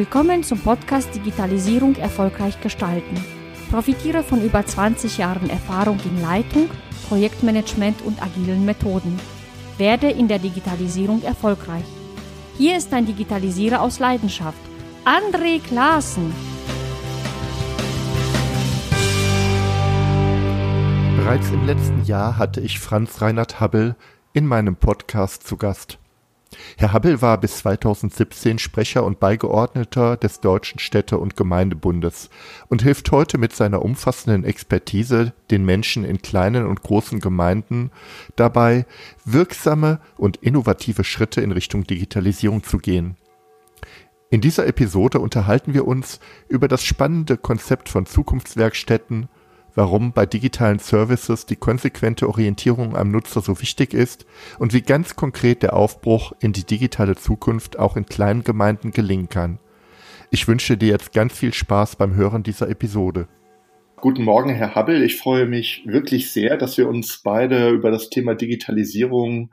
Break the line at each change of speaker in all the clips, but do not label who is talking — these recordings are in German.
Willkommen zum Podcast Digitalisierung erfolgreich gestalten. Profitiere von über 20 Jahren Erfahrung in Leitung, Projektmanagement und agilen Methoden. Werde in der Digitalisierung erfolgreich. Hier ist ein Digitalisierer aus Leidenschaft, André Klaassen.
Bereits im letzten Jahr hatte ich Franz Reinhard Habbel in meinem Podcast zu Gast. Herr Habbel war bis 2017 Sprecher und Beigeordneter des Deutschen Städte- und Gemeindebundes und hilft heute mit seiner umfassenden Expertise den Menschen in kleinen und großen Gemeinden dabei, wirksame und innovative Schritte in Richtung Digitalisierung zu gehen. In dieser Episode unterhalten wir uns über das spannende Konzept von Zukunftswerkstätten, warum bei digitalen Services die konsequente Orientierung am Nutzer so wichtig ist und wie ganz konkret der Aufbruch in die digitale Zukunft auch in kleinen Gemeinden gelingen kann. Ich wünsche dir jetzt ganz viel Spaß beim Hören dieser Episode.
Guten Morgen, Herr Habbel. Ich freue mich wirklich sehr, dass wir uns beide über das Thema Digitalisierung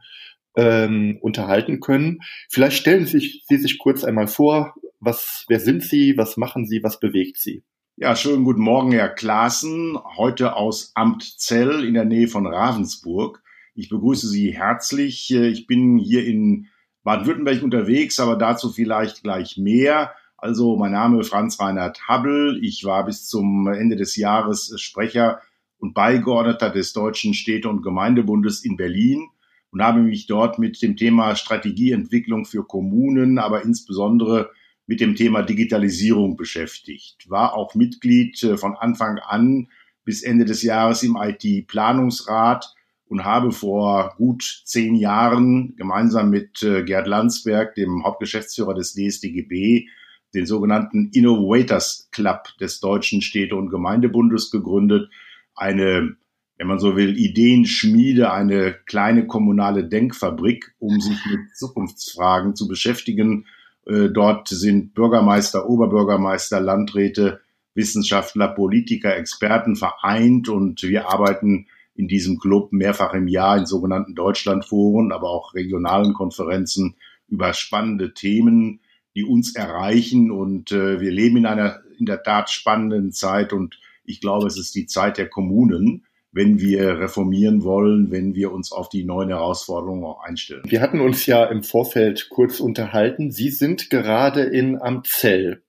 ähm, unterhalten können. Vielleicht stellen Sie sich, Sie sich kurz einmal vor. Was, wer sind Sie? Was machen Sie? Was bewegt Sie?
Ja, schönen guten Morgen, Herr Klaassen, heute aus Amt Zell in der Nähe von Ravensburg. Ich begrüße Sie herzlich. Ich bin hier in Baden-Württemberg unterwegs, aber dazu vielleicht gleich mehr. Also, mein Name ist Franz Reinhard Habbel. Ich war bis zum Ende des Jahres Sprecher und Beigeordneter des Deutschen Städte- und Gemeindebundes in Berlin und habe mich dort mit dem Thema Strategieentwicklung für Kommunen, aber insbesondere mit dem Thema Digitalisierung beschäftigt, war auch Mitglied äh, von Anfang an bis Ende des Jahres im IT-Planungsrat und habe vor gut zehn Jahren gemeinsam mit äh, Gerd Landsberg, dem Hauptgeschäftsführer des DSDGB, den sogenannten Innovators Club des Deutschen Städte- und Gemeindebundes gegründet. Eine, wenn man so will, Ideenschmiede, eine kleine kommunale Denkfabrik, um sich mit Zukunftsfragen zu beschäftigen dort sind Bürgermeister, Oberbürgermeister, Landräte, Wissenschaftler, Politiker, Experten vereint und wir arbeiten in diesem Club mehrfach im Jahr in sogenannten Deutschlandforen, aber auch regionalen Konferenzen über spannende Themen, die uns erreichen. Und äh, wir leben in einer in der Tat spannenden Zeit und ich glaube, es ist die Zeit der Kommunen wenn wir reformieren wollen, wenn wir uns auf die neuen Herausforderungen auch einstellen.
Wir hatten uns ja im Vorfeld kurz unterhalten. Sie sind gerade in Amzell.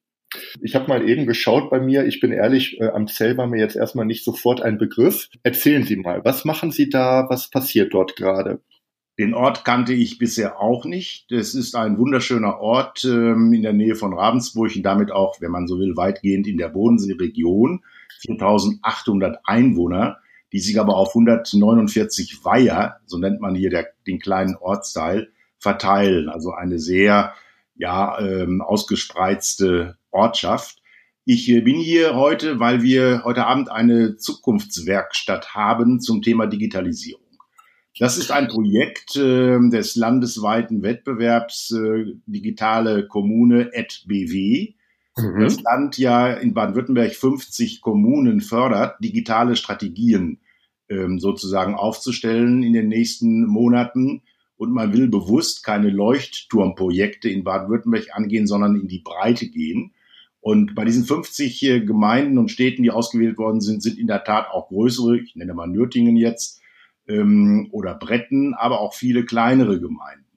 Ich habe mal eben geschaut bei mir. Ich bin ehrlich, äh, Amzell war mir jetzt erstmal nicht sofort ein Begriff. Erzählen Sie mal, was machen Sie da? Was passiert dort gerade?
Den Ort kannte ich bisher auch nicht. Es ist ein wunderschöner Ort ähm, in der Nähe von Ravensburg und damit auch, wenn man so will, weitgehend in der Bodenseeregion. 4800 Einwohner die sich aber auf 149 Weiher, so nennt man hier der, den kleinen Ortsteil, verteilen. Also eine sehr ja, ähm, ausgespreizte Ortschaft. Ich äh, bin hier heute, weil wir heute Abend eine Zukunftswerkstatt haben zum Thema Digitalisierung. Das ist ein Projekt äh, des landesweiten Wettbewerbs äh, Digitale Kommune at BW mhm. das Land ja in Baden-Württemberg 50 Kommunen fördert, digitale Strategien ähm, sozusagen aufzustellen in den nächsten Monaten. Und man will bewusst keine Leuchtturmprojekte in Baden-Württemberg angehen, sondern in die Breite gehen. Und bei diesen 50 äh, Gemeinden und Städten, die ausgewählt worden sind, sind in der Tat auch größere, ich nenne mal Nürtingen jetzt, ähm, oder Bretten, aber auch viele kleinere Gemeinden.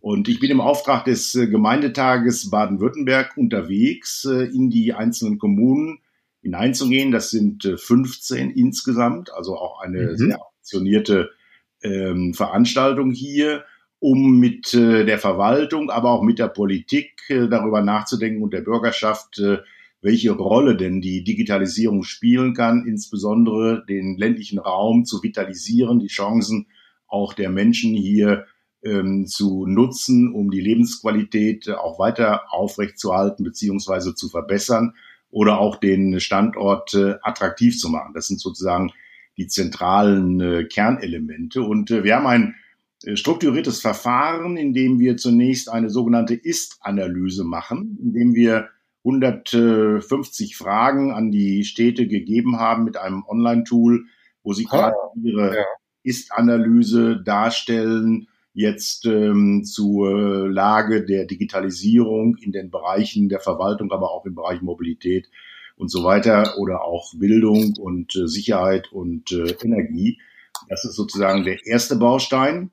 Und ich bin im Auftrag des äh, Gemeindetages Baden-Württemberg unterwegs, äh, in die einzelnen Kommunen hineinzugehen. Das sind 15 äh, insgesamt, also auch eine mhm. sehr ambitionierte ähm, Veranstaltung hier, um mit äh, der Verwaltung, aber auch mit der Politik äh, darüber nachzudenken und der Bürgerschaft, äh, welche Rolle denn die Digitalisierung spielen kann, insbesondere den ländlichen Raum zu vitalisieren, die Chancen auch der Menschen hier ähm, zu nutzen, um die Lebensqualität auch weiter aufrechtzuerhalten beziehungsweise zu verbessern oder auch den Standort äh, attraktiv zu machen. Das sind sozusagen die zentralen äh, Kernelemente. Und äh, wir haben ein äh, strukturiertes Verfahren, in dem wir zunächst eine sogenannte Ist-Analyse machen, in dem wir 150 Fragen an die Städte gegeben haben mit einem Online-Tool, wo sie ah, quasi ihre ja. Ist-Analyse darstellen, jetzt ähm, zur Lage der Digitalisierung in den Bereichen der Verwaltung, aber auch im Bereich Mobilität und so weiter oder auch Bildung und äh, Sicherheit und äh, Energie. Das ist sozusagen der erste Baustein.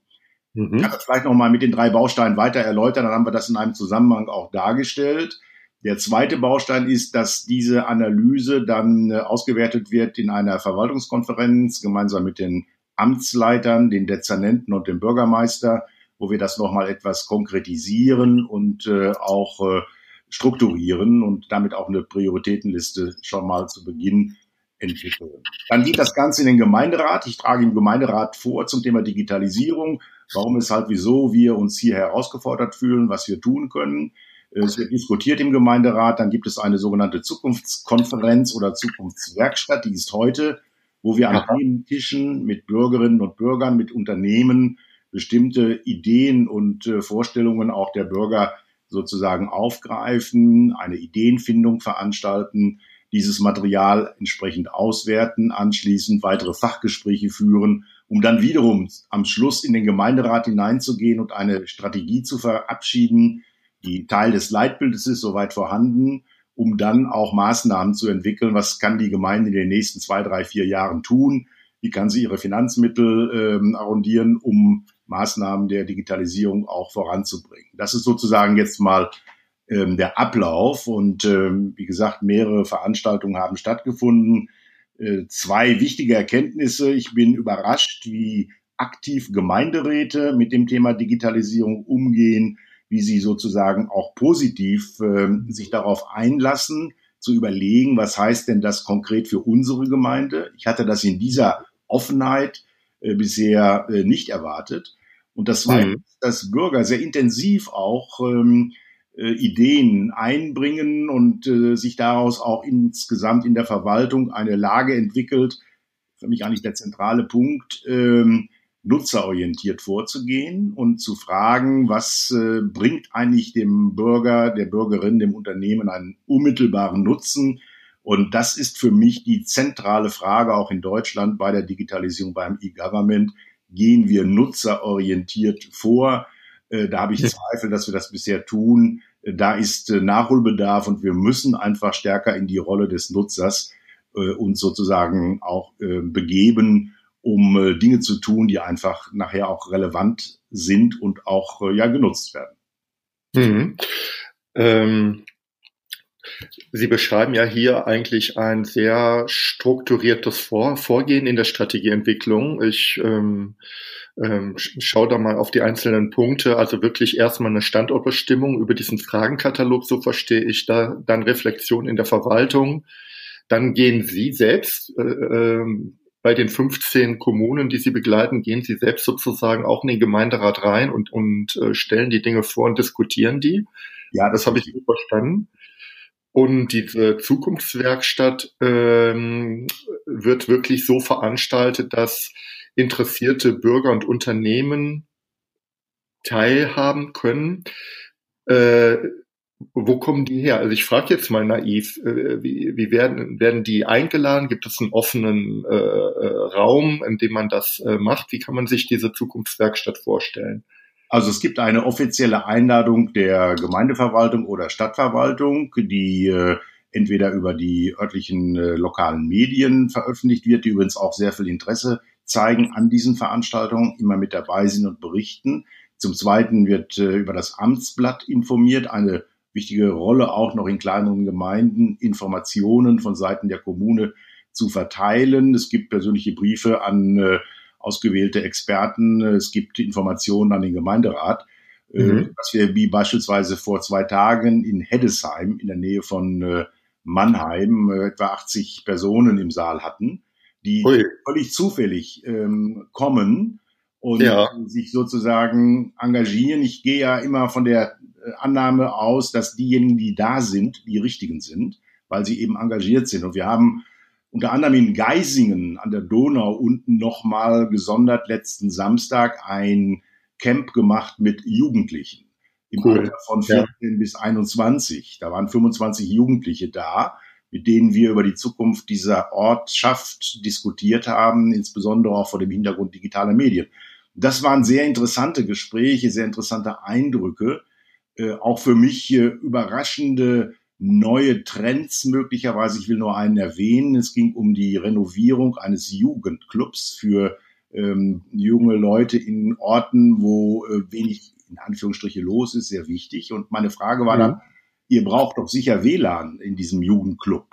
Mhm. Ich kann das vielleicht noch mal mit den drei Bausteinen weiter erläutern, dann haben wir das in einem Zusammenhang auch dargestellt. Der zweite Baustein ist, dass diese Analyse dann äh, ausgewertet wird in einer Verwaltungskonferenz gemeinsam mit den Amtsleitern, den Dezernenten und dem Bürgermeister, wo wir das nochmal etwas konkretisieren und äh, auch äh, strukturieren und damit auch eine Prioritätenliste schon mal zu Beginn entwickeln. Dann geht das Ganze in den Gemeinderat. Ich trage im Gemeinderat vor zum Thema Digitalisierung, warum, es halt wieso wir uns hier herausgefordert fühlen, was wir tun können. Es wird diskutiert im Gemeinderat. Dann gibt es eine sogenannte Zukunftskonferenz oder Zukunftswerkstatt, die ist heute, wo wir an vielen Tischen mit Bürgerinnen und Bürgern, mit Unternehmen bestimmte Ideen und äh, Vorstellungen auch der Bürger sozusagen aufgreifen, eine Ideenfindung veranstalten, dieses Material entsprechend auswerten, anschließend weitere Fachgespräche führen, um dann wiederum am Schluss in den Gemeinderat hineinzugehen und eine Strategie zu verabschieden, die Teil des Leitbildes ist, soweit vorhanden, um dann auch Maßnahmen zu entwickeln. Was kann die Gemeinde in den nächsten zwei, drei, vier Jahren tun? Wie kann sie ihre Finanzmittel ähm, arrondieren, um Maßnahmen der Digitalisierung auch voranzubringen? Das ist sozusagen jetzt mal ähm, der Ablauf. Und ähm, wie gesagt, mehrere Veranstaltungen haben stattgefunden. Äh, zwei wichtige Erkenntnisse. Ich bin überrascht, wie aktiv Gemeinderäte mit dem Thema Digitalisierung umgehen, wie sie sozusagen auch positiv äh, sich darauf einlassen, zu überlegen, was heißt denn das konkret für unsere Gemeinde. Ich hatte das in dieser Offenheit äh, bisher äh, nicht erwartet. Und das war, mhm. dass Bürger sehr intensiv auch ähm, äh, Ideen einbringen und äh, sich daraus auch insgesamt in der Verwaltung eine Lage entwickelt, für mich eigentlich der zentrale Punkt, ähm, nutzerorientiert vorzugehen und zu fragen, was äh, bringt eigentlich dem Bürger, der Bürgerin, dem Unternehmen einen unmittelbaren Nutzen. Und das ist für mich die zentrale Frage auch in Deutschland bei der Digitalisierung beim E-Government. Gehen wir nutzerorientiert vor? Äh, da habe ich Zweifel, dass wir das bisher tun. Äh, da ist äh, Nachholbedarf und wir müssen einfach stärker in die Rolle des Nutzers uns sozusagen auch begeben, um Dinge zu tun, die einfach nachher auch relevant sind und auch ja genutzt werden.
Mhm. Ähm, Sie beschreiben ja hier eigentlich ein sehr strukturiertes Vor Vorgehen in der Strategieentwicklung. Ich ähm, ähm, schau da mal auf die einzelnen Punkte. Also wirklich erstmal eine Standortbestimmung über diesen Fragenkatalog, so verstehe ich da, dann Reflexion in der Verwaltung. Dann gehen Sie selbst äh, äh, bei den 15 Kommunen, die Sie begleiten, gehen Sie selbst sozusagen auch in den Gemeinderat rein und, und äh, stellen die Dinge vor und diskutieren die. Ja, das habe ich gut verstanden. Und diese Zukunftswerkstatt ähm, wird wirklich so veranstaltet, dass interessierte Bürger und Unternehmen teilhaben können. Äh, wo kommen die her? Also ich frage jetzt mal naiv, äh, wie, wie werden, werden die eingeladen? Gibt es einen offenen äh, äh, Raum, in dem man das äh, macht? Wie kann man sich diese Zukunftswerkstatt vorstellen?
Also es gibt eine offizielle Einladung der Gemeindeverwaltung oder Stadtverwaltung, die äh, entweder über die örtlichen äh, lokalen Medien veröffentlicht wird, die übrigens auch sehr viel Interesse zeigen an diesen Veranstaltungen, immer mit dabei sind und berichten. Zum Zweiten wird äh, über das Amtsblatt informiert, eine wichtige Rolle auch noch in kleineren Gemeinden, Informationen von Seiten der Kommune zu verteilen. Es gibt persönliche Briefe an äh, ausgewählte Experten, es gibt Informationen an den Gemeinderat. Äh, mhm. Was wir wie beispielsweise vor zwei Tagen in Heddesheim in der Nähe von äh, Mannheim äh, etwa 80 Personen im Saal hatten die Ui. völlig zufällig ähm, kommen und ja. sich sozusagen engagieren. Ich gehe ja immer von der Annahme aus, dass diejenigen, die da sind, die richtigen sind, weil sie eben engagiert sind. Und wir haben unter anderem in Geisingen an der Donau unten nochmal gesondert letzten Samstag ein Camp gemacht mit Jugendlichen im cool. Alter von 14 ja. bis 21. Da waren 25 Jugendliche da mit denen wir über die Zukunft dieser Ortschaft diskutiert haben, insbesondere auch vor dem Hintergrund digitaler Medien. Das waren sehr interessante Gespräche, sehr interessante Eindrücke, äh, auch für mich äh, überraschende neue Trends möglicherweise. Ich will nur einen erwähnen. Es ging um die Renovierung eines Jugendclubs für ähm, junge Leute in Orten, wo äh, wenig in Anführungsstriche los ist, sehr wichtig. Und meine Frage war mhm. dann, ihr braucht doch sicher WLAN in diesem Jugendclub.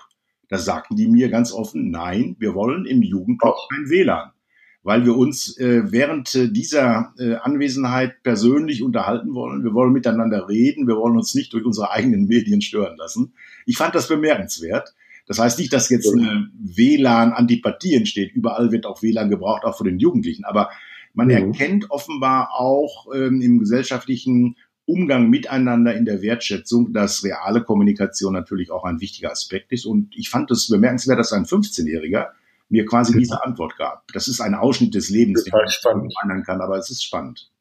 Da sagten die mir ganz offen, nein, wir wollen im Jugendclub kein WLAN weil wir uns äh, während äh, dieser äh, Anwesenheit persönlich unterhalten wollen. Wir wollen miteinander reden. Wir wollen uns nicht durch unsere eigenen Medien stören lassen. Ich fand das bemerkenswert. Das heißt nicht, dass jetzt eine WLAN-Antipathie entsteht. Überall wird auch WLAN gebraucht, auch von den Jugendlichen. Aber man mhm. erkennt offenbar auch ähm, im gesellschaftlichen Umgang miteinander in der Wertschätzung, dass reale Kommunikation natürlich auch ein wichtiger Aspekt ist. Und ich fand es bemerkenswert, dass ein 15-Jähriger mir quasi diese Antwort gab. Das ist ein Ausschnitt des Lebens,
den man
ändern kann, aber es ist spannend.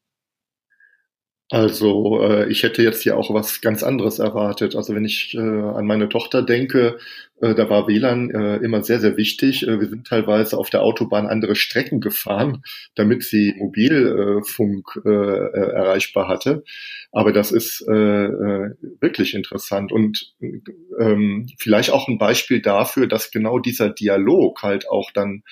Also äh, ich hätte jetzt hier auch was ganz anderes erwartet. Also wenn ich äh, an meine Tochter denke, äh, da war WLAN äh, immer sehr, sehr wichtig. Äh, wir sind teilweise auf der Autobahn andere Strecken gefahren, damit sie Mobilfunk äh, äh, erreichbar hatte. Aber das ist äh, äh, wirklich interessant und ähm, vielleicht auch ein Beispiel dafür, dass genau dieser Dialog halt auch dann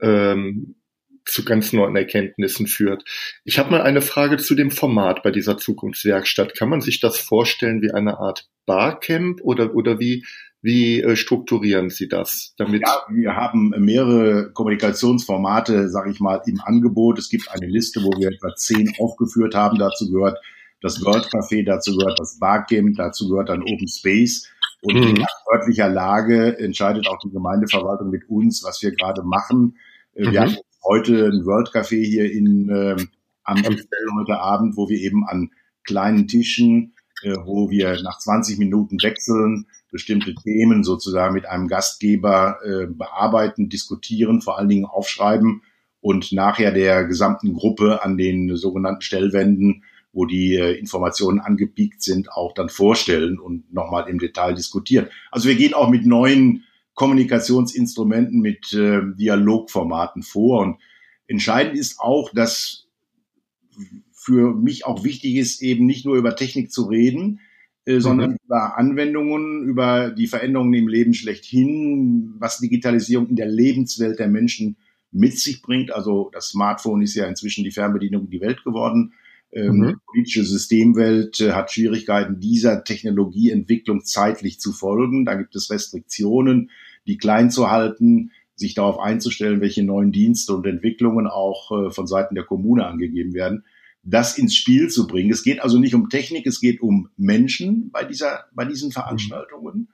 ähm, zu ganz neuen Erkenntnissen führt. Ich habe mal eine Frage zu dem Format bei dieser Zukunftswerkstatt. Kann man sich das vorstellen wie eine Art Barcamp oder, oder wie, wie äh, strukturieren Sie das?
Damit ja, wir haben mehrere Kommunikationsformate, sage ich mal, im Angebot. Es gibt eine Liste, wo wir etwa zehn aufgeführt haben. Dazu gehört das World Café, dazu gehört das Barcamp, dazu gehört dann Open Space. Und mhm. nach örtlicher Lage entscheidet auch die Gemeindeverwaltung mit uns, was wir gerade machen. Äh, wir mhm. haben heute ein World Café hier in ähm, Amstel heute Abend, wo wir eben an kleinen Tischen, äh, wo wir nach 20 Minuten wechseln, bestimmte Themen sozusagen mit einem Gastgeber äh, bearbeiten, diskutieren, vor allen Dingen aufschreiben und nachher der gesamten Gruppe an den sogenannten Stellwänden, wo die äh, Informationen angepiekt sind, auch dann vorstellen und nochmal im Detail diskutieren. Also wir gehen auch mit neuen Kommunikationsinstrumenten, mit äh, Dialogformaten vor. Und entscheidend ist auch, dass für mich auch wichtig ist, eben nicht nur über Technik zu reden, äh, mhm. sondern über Anwendungen, über die Veränderungen im Leben schlechthin, was Digitalisierung in der Lebenswelt der Menschen mit sich bringt. Also das Smartphone ist ja inzwischen die Fernbedienung die Welt geworden. Ähm, mhm. Die politische Systemwelt äh, hat Schwierigkeiten, dieser Technologieentwicklung zeitlich zu folgen. Da gibt es Restriktionen die klein zu halten, sich darauf einzustellen, welche neuen Dienste und Entwicklungen auch äh, von Seiten der Kommune angegeben werden, das ins Spiel zu bringen. Es geht also nicht um Technik, es geht um Menschen bei dieser, bei diesen Veranstaltungen.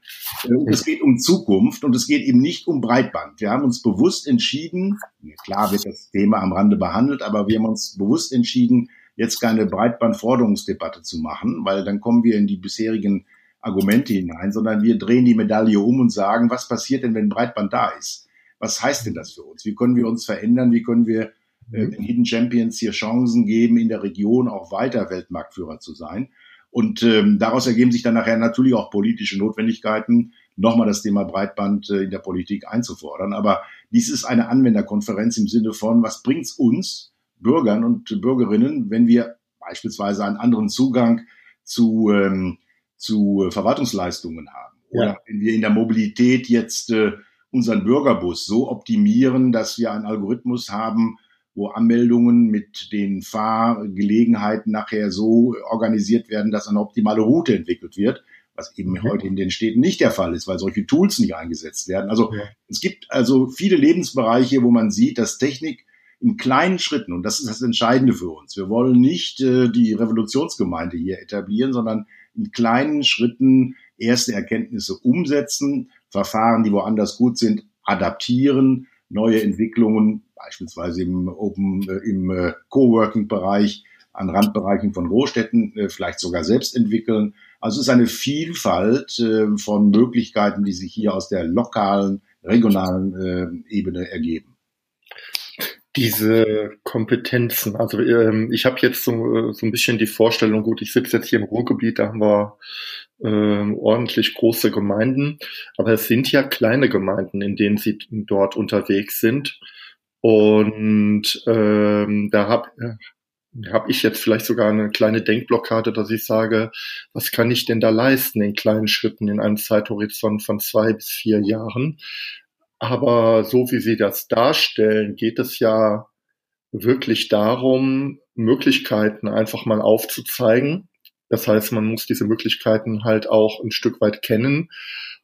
Äh, und es geht um Zukunft und es geht eben nicht um Breitband. Wir haben uns bewusst entschieden, klar wird das Thema am Rande behandelt, aber wir haben uns bewusst entschieden, jetzt keine Breitbandforderungsdebatte zu machen, weil dann kommen wir in die bisherigen Argumente hinein, sondern wir drehen die Medaille um und sagen, was passiert denn, wenn Breitband da ist? Was heißt denn das für uns? Wie können wir uns verändern? Wie können wir äh, den Hidden Champions hier Chancen geben, in der Region auch weiter Weltmarktführer zu sein? Und ähm, daraus ergeben sich dann nachher natürlich auch politische Notwendigkeiten, nochmal das Thema Breitband äh, in der Politik einzufordern. Aber dies ist eine Anwenderkonferenz im Sinne von, was bringt's uns, Bürgern und Bürgerinnen, wenn wir beispielsweise einen anderen Zugang zu ähm, zu Verwaltungsleistungen haben. Oder ja. wenn wir in der Mobilität jetzt äh, unseren Bürgerbus so optimieren, dass wir einen Algorithmus haben, wo Anmeldungen mit den Fahrgelegenheiten nachher so organisiert werden, dass eine optimale Route entwickelt wird, was eben mhm. heute in den Städten nicht der Fall ist, weil solche Tools nicht eingesetzt werden. Also ja. es gibt also viele Lebensbereiche, wo man sieht, dass Technik in kleinen Schritten, und das ist das Entscheidende für uns. Wir wollen nicht äh, die Revolutionsgemeinde hier etablieren, sondern in kleinen Schritten erste Erkenntnisse umsetzen, Verfahren, die woanders gut sind, adaptieren, neue Entwicklungen, beispielsweise im Open, äh, im äh, Coworking-Bereich, an Randbereichen von Großstädten äh, vielleicht sogar selbst entwickeln. Also es ist eine Vielfalt äh, von Möglichkeiten, die sich hier aus der lokalen, regionalen äh, Ebene ergeben
diese Kompetenzen. Also ähm, ich habe jetzt so, so ein bisschen die Vorstellung, gut, ich sitze jetzt hier im Ruhrgebiet, da haben wir ähm, ordentlich große Gemeinden, aber es sind ja kleine Gemeinden, in denen sie dort unterwegs sind. Und ähm, da habe hab ich jetzt vielleicht sogar eine kleine Denkblockade, dass ich sage, was kann ich denn da leisten in kleinen Schritten in einem Zeithorizont von zwei bis vier Jahren? Aber so wie Sie das darstellen, geht es ja wirklich darum, Möglichkeiten einfach mal aufzuzeigen. Das heißt, man muss diese Möglichkeiten halt auch ein Stück weit kennen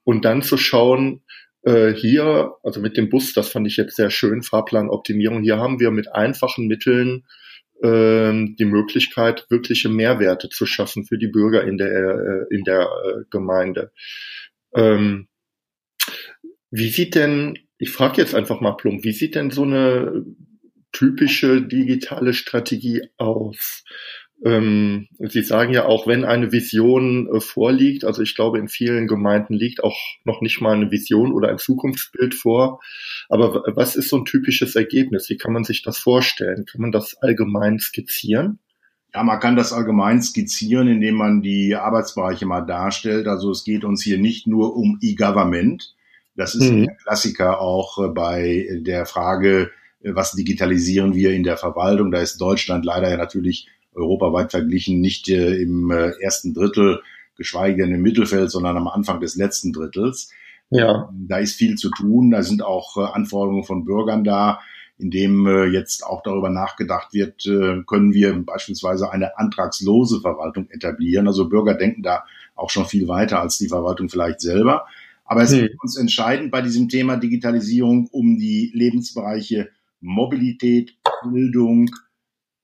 und dann zu schauen, äh, hier, also mit dem Bus, das fand ich jetzt sehr schön, Fahrplanoptimierung, hier haben wir mit einfachen Mitteln äh, die Möglichkeit, wirkliche Mehrwerte zu schaffen für die Bürger in der, äh, in der äh, Gemeinde. Ähm, wie sieht denn, ich frage jetzt einfach mal plump, wie sieht denn so eine typische digitale Strategie aus? Ähm, Sie sagen ja auch, wenn eine Vision äh, vorliegt, also ich glaube, in vielen Gemeinden liegt auch noch nicht mal eine Vision oder ein Zukunftsbild vor. Aber was ist so ein typisches Ergebnis? Wie kann man sich das vorstellen? Kann man das allgemein skizzieren?
Ja, man kann das allgemein skizzieren, indem man die Arbeitsbereiche mal darstellt. Also es geht uns hier nicht nur um E-Government. Das ist mhm. ein Klassiker auch äh, bei der Frage, äh, was digitalisieren wir in der Verwaltung. Da ist Deutschland leider ja natürlich europaweit verglichen nicht äh, im ersten Drittel, geschweige denn im Mittelfeld, sondern am Anfang des letzten Drittels. Ja. Da ist viel zu tun. Da sind auch Anforderungen von Bürgern da, in dem jetzt auch darüber nachgedacht wird, können wir beispielsweise eine antragslose Verwaltung etablieren. Also Bürger denken da auch schon viel weiter als die Verwaltung vielleicht selber. Aber es hm. ist uns entscheidend bei diesem Thema Digitalisierung um die Lebensbereiche Mobilität, Bildung,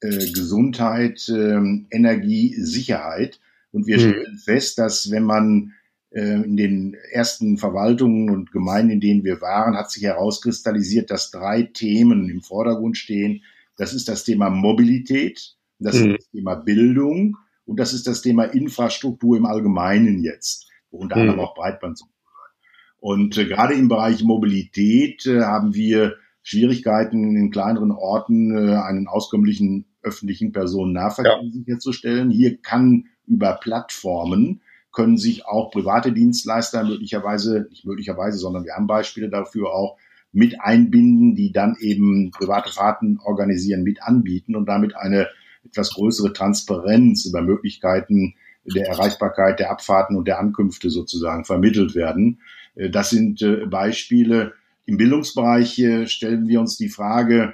äh, Gesundheit, äh, Energie, Sicherheit. Und wir mhm. stellen fest, dass wenn man äh, in den ersten Verwaltungen und Gemeinden, in denen wir waren, hat sich herauskristallisiert, dass drei Themen im Vordergrund stehen. Das ist das Thema Mobilität, das mhm. ist das Thema Bildung und das ist das Thema Infrastruktur im Allgemeinen jetzt, unter anderem mhm. auch Breitband und äh, gerade im Bereich Mobilität äh, haben wir Schwierigkeiten in kleineren Orten äh, einen auskömmlichen öffentlichen Personennahverkehr ja. sicherzustellen. Hier kann über Plattformen können sich auch private Dienstleister möglicherweise, nicht möglicherweise, sondern wir haben Beispiele dafür auch mit einbinden, die dann eben private Fahrten organisieren, mit anbieten und damit eine etwas größere Transparenz über Möglichkeiten der Erreichbarkeit der Abfahrten und der Ankünfte sozusagen vermittelt werden. Äh, das sind äh, Beispiele, im Bildungsbereich stellen wir uns die Frage,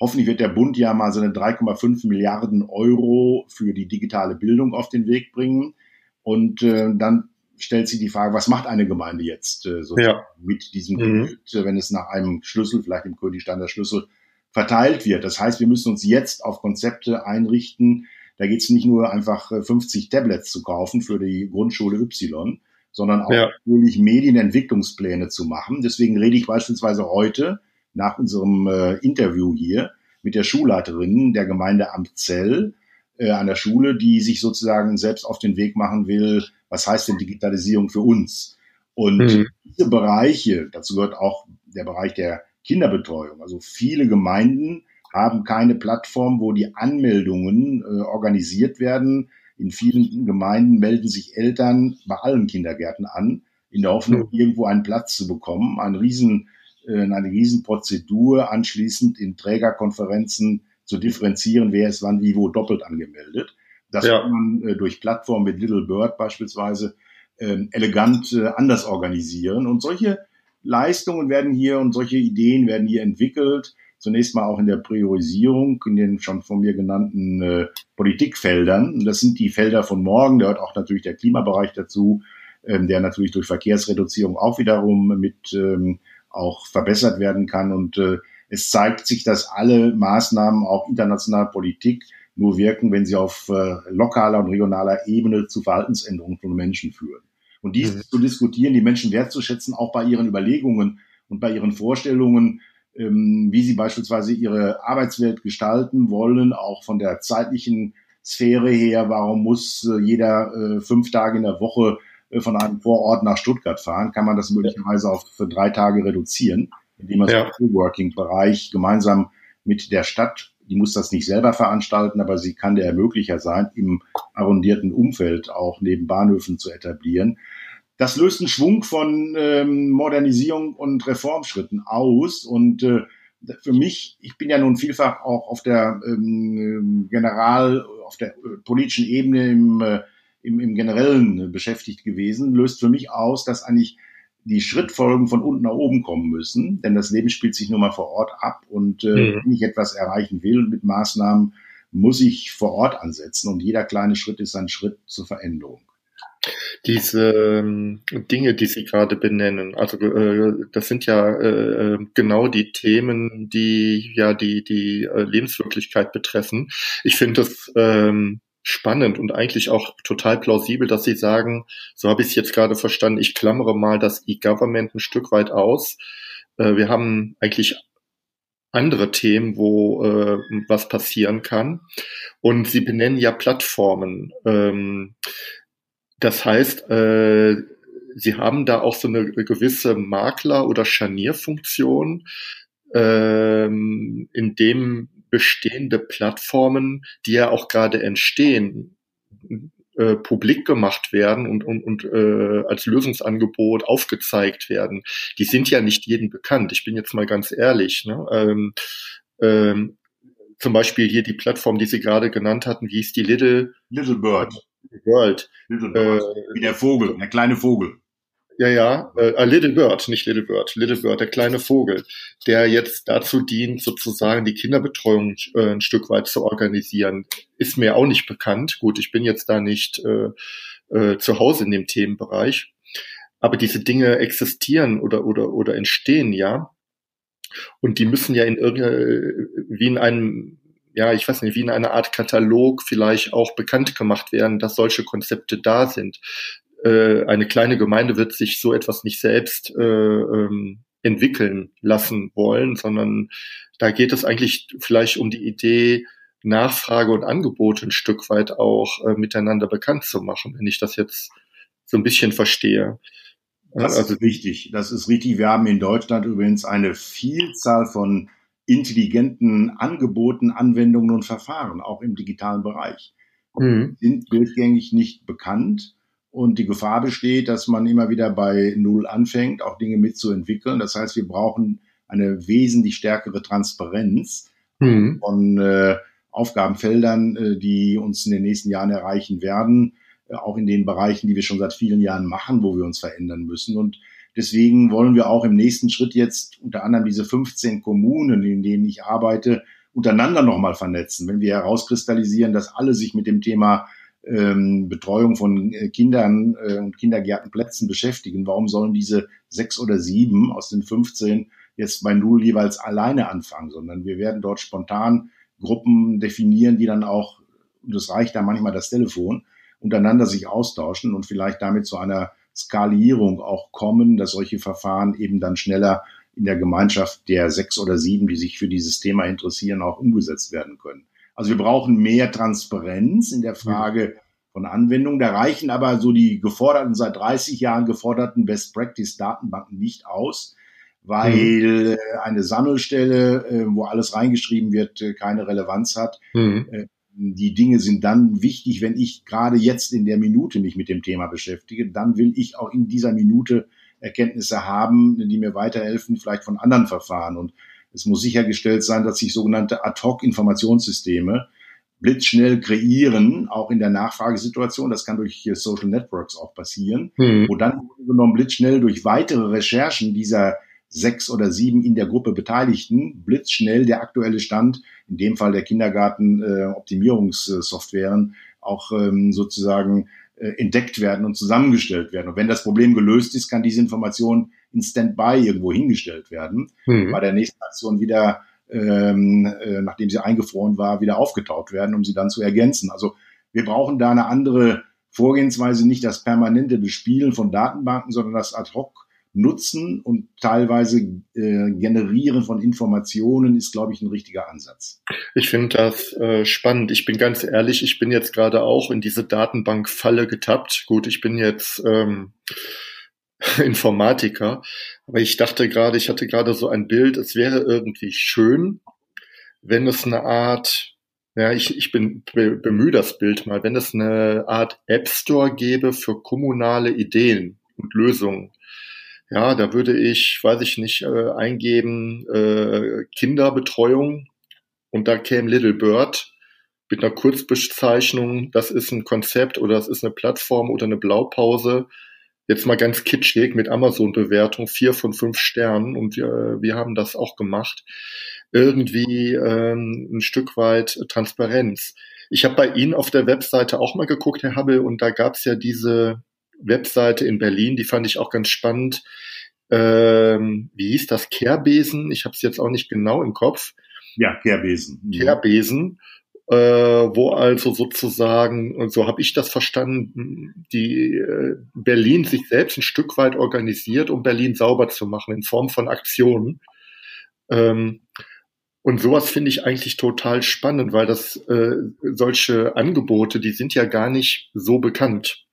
hoffentlich wird der Bund ja mal seine 3,5 Milliarden Euro für die digitale Bildung auf den Weg bringen. Und äh, dann stellt sich die Frage, was macht eine Gemeinde jetzt äh, ja. mit diesem mhm. Geld, äh, wenn es nach einem Schlüssel, vielleicht im Königsteiner Schlüssel, verteilt wird. Das heißt, wir müssen uns jetzt auf Konzepte einrichten. Da geht es nicht nur einfach 50 äh, Tablets zu kaufen für die Grundschule Y, sondern auch ja. natürlich Medienentwicklungspläne zu machen. Deswegen rede ich beispielsweise heute nach unserem äh, Interview hier mit der Schulleiterin der Gemeinde Amtzell äh, an der Schule, die sich sozusagen selbst auf den Weg machen will, was heißt denn Digitalisierung für uns? Und mhm. diese Bereiche, dazu gehört auch der Bereich der Kinderbetreuung. Also viele Gemeinden haben keine Plattform, wo die Anmeldungen äh, organisiert werden, in vielen Gemeinden melden sich Eltern bei allen Kindergärten an, in der Hoffnung, irgendwo einen Platz zu bekommen. Ein riesen, äh, eine Riesenprozedur, anschließend in Trägerkonferenzen zu differenzieren, wer ist wann wie wo doppelt angemeldet. Das ja. kann man äh, durch Plattformen mit Little Bird beispielsweise äh, elegant äh, anders organisieren. Und solche Leistungen werden hier und solche Ideen werden hier entwickelt zunächst mal auch in der Priorisierung in den schon von mir genannten äh, Politikfeldern. Das sind die Felder von morgen, da hört auch natürlich der Klimabereich dazu, ähm, der natürlich durch Verkehrsreduzierung auch wiederum mit ähm, auch verbessert werden kann. Und äh, es zeigt sich, dass alle Maßnahmen, auch internationaler Politik, nur wirken, wenn sie auf äh, lokaler und regionaler Ebene zu Verhaltensänderungen von Menschen führen. Und dies mhm. zu diskutieren, die Menschen wertzuschätzen, auch bei ihren Überlegungen und bei ihren Vorstellungen, ähm, wie sie beispielsweise ihre Arbeitswelt gestalten wollen, auch von der zeitlichen Sphäre her. Warum muss äh, jeder äh, fünf Tage in der Woche äh, von einem Vorort nach Stuttgart fahren? Kann man das möglicherweise auf für drei Tage reduzieren, indem man ja. im Coworking-Bereich gemeinsam mit der Stadt, die muss das nicht selber veranstalten, aber sie kann der Ermöglicher sein, im arrondierten Umfeld auch neben Bahnhöfen zu etablieren. Das löst einen Schwung von ähm, Modernisierung und Reformschritten aus und äh, für mich, ich bin ja nun vielfach auch auf der ähm, General, auf der äh, politischen Ebene im, äh, im, im Generellen beschäftigt gewesen, löst für mich aus, dass eigentlich die Schrittfolgen von unten nach oben kommen müssen, denn das Leben spielt sich nur mal vor Ort ab und äh, mhm. wenn ich etwas erreichen will mit Maßnahmen, muss ich vor Ort ansetzen und jeder kleine Schritt ist ein Schritt zur Veränderung.
Diese ähm, Dinge, die Sie gerade benennen, also äh, das sind ja äh, genau die Themen, die ja die die äh, Lebenswirklichkeit betreffen. Ich finde es ähm, spannend und eigentlich auch total plausibel, dass Sie sagen, so habe ich es jetzt gerade verstanden, ich klammere mal das E-Government ein Stück weit aus. Äh, wir haben eigentlich andere Themen, wo äh, was passieren kann. Und Sie benennen ja Plattformen. Ähm, das heißt, äh, Sie haben da auch so eine gewisse Makler- oder Scharnierfunktion, ähm, in dem bestehende Plattformen, die ja auch gerade entstehen, äh, publik gemacht werden und, und, und äh, als Lösungsangebot aufgezeigt werden. Die sind ja nicht jedem bekannt. Ich bin jetzt mal ganz ehrlich. Ne? Ähm, ähm, zum Beispiel hier die Plattform, die Sie gerade genannt hatten, wie hieß die Little
Little Bird.
World.
Little Bird. Äh, Wie der Vogel, der kleine Vogel.
Ja, ja, äh, Little Bird, nicht Little Bird, Little Bird, der kleine Vogel, der jetzt dazu dient, sozusagen die Kinderbetreuung äh, ein Stück weit zu organisieren, ist mir auch nicht bekannt. Gut, ich bin jetzt da nicht äh, äh, zu Hause in dem Themenbereich, aber diese Dinge existieren oder oder oder entstehen ja, und die müssen ja in irgendeiner wie in einem ja, ich weiß nicht, wie in einer Art Katalog vielleicht auch bekannt gemacht werden, dass solche Konzepte da sind. Äh, eine kleine Gemeinde wird sich so etwas nicht selbst äh, ähm, entwickeln lassen wollen, sondern da geht es eigentlich vielleicht um die Idee, Nachfrage und Angebot ein Stück weit auch äh, miteinander bekannt zu machen, wenn ich das jetzt so ein bisschen verstehe.
Das also, ist wichtig. Das ist richtig. Wir haben in Deutschland übrigens eine Vielzahl von intelligenten Angeboten, Anwendungen und Verfahren, auch im digitalen Bereich. Mhm. Sind durchgängig nicht bekannt und die Gefahr besteht, dass man immer wieder bei Null anfängt, auch Dinge mitzuentwickeln. Das heißt, wir brauchen eine wesentlich stärkere Transparenz mhm. von äh, Aufgabenfeldern, äh, die uns in den nächsten Jahren erreichen werden, äh, auch in den Bereichen, die wir schon seit vielen Jahren machen, wo wir uns verändern müssen. Und Deswegen wollen wir auch im nächsten Schritt jetzt unter anderem diese 15 Kommunen, in denen ich arbeite, untereinander nochmal vernetzen. Wenn wir herauskristallisieren, dass alle sich mit dem Thema ähm, Betreuung von äh, Kindern äh, und Kindergärtenplätzen beschäftigen, warum sollen diese sechs oder sieben aus den 15 jetzt bei Null jeweils alleine anfangen, sondern wir werden dort spontan Gruppen definieren, die dann auch, es reicht da manchmal das Telefon, untereinander sich austauschen und vielleicht damit zu einer Skalierung auch kommen, dass solche Verfahren eben dann schneller in der Gemeinschaft der sechs oder sieben, die sich für dieses Thema interessieren, auch umgesetzt werden können. Also wir brauchen mehr Transparenz in der Frage von Anwendung. Da reichen aber so die geforderten, seit 30 Jahren geforderten Best Practice Datenbanken nicht aus, weil mhm. eine Sammelstelle, äh, wo alles reingeschrieben wird, äh, keine Relevanz hat. Mhm. Die Dinge sind dann wichtig, wenn ich gerade jetzt in der Minute mich mit dem Thema beschäftige. Dann will ich auch in dieser Minute Erkenntnisse haben, die mir weiterhelfen, vielleicht von anderen Verfahren. Und es muss sichergestellt sein, dass sich sogenannte Ad-Hoc-Informationssysteme blitzschnell kreieren, auch in der Nachfragesituation. Das kann durch Social Networks auch passieren, hm. wo dann genommen blitzschnell durch weitere Recherchen dieser sechs oder sieben in der Gruppe Beteiligten blitzschnell der aktuelle Stand, in dem Fall der Kindergarten-Optimierungssoftwaren, äh, auch ähm, sozusagen äh, entdeckt werden und zusammengestellt werden. Und wenn das Problem gelöst ist, kann diese Information in Standby irgendwo hingestellt werden, mhm. bei der nächsten Aktion wieder, ähm, äh, nachdem sie eingefroren war, wieder aufgetaut werden, um sie dann zu ergänzen. Also wir brauchen da eine andere Vorgehensweise, nicht das permanente Bespielen von Datenbanken, sondern das Ad-Hoc Nutzen und teilweise äh, Generieren von Informationen ist, glaube ich, ein richtiger Ansatz.
Ich finde das äh, spannend. Ich bin ganz ehrlich, ich bin jetzt gerade auch in diese Datenbankfalle getappt. Gut, ich bin jetzt ähm, Informatiker, aber ich dachte gerade, ich hatte gerade so ein Bild, es wäre irgendwie schön, wenn es eine Art ja, ich, ich bin bemühe das Bild mal, wenn es eine Art App Store gäbe für kommunale Ideen und Lösungen Ja, da würde ich, weiß ich nicht, äh, eingeben äh, Kinderbetreuung und da käme Little Bird mit einer Kurzbezeichnung, das ist ein Konzept oder das ist eine Plattform oder eine Blaupause. Jetzt mal ganz kitschig mit Amazon-Bewertung, vier von fünf Sternen und wir, wir haben das auch gemacht. Irgendwie ähm, ein Stück weit Transparenz. Ich habe bei Ihnen auf der Webseite auch mal geguckt, Herr Habbel, und da gab es ja diese Webseite in Berlin, die fand ich auch ganz spannend. Ähm, wie hieß das? Kehrbesen? Ich habe es jetzt auch nicht genau im Kopf.
Ja, Kehrbesen.
Mhm. Kehrbesen, äh, wo also sozusagen, und so habe ich das verstanden, die äh, Berlin sich selbst ein Stück weit organisiert, um Berlin sauber zu machen in Form von Aktionen. Ähm, und sowas finde ich eigentlich total spannend, weil das äh, solche Angebote, die sind ja gar nicht so bekannt.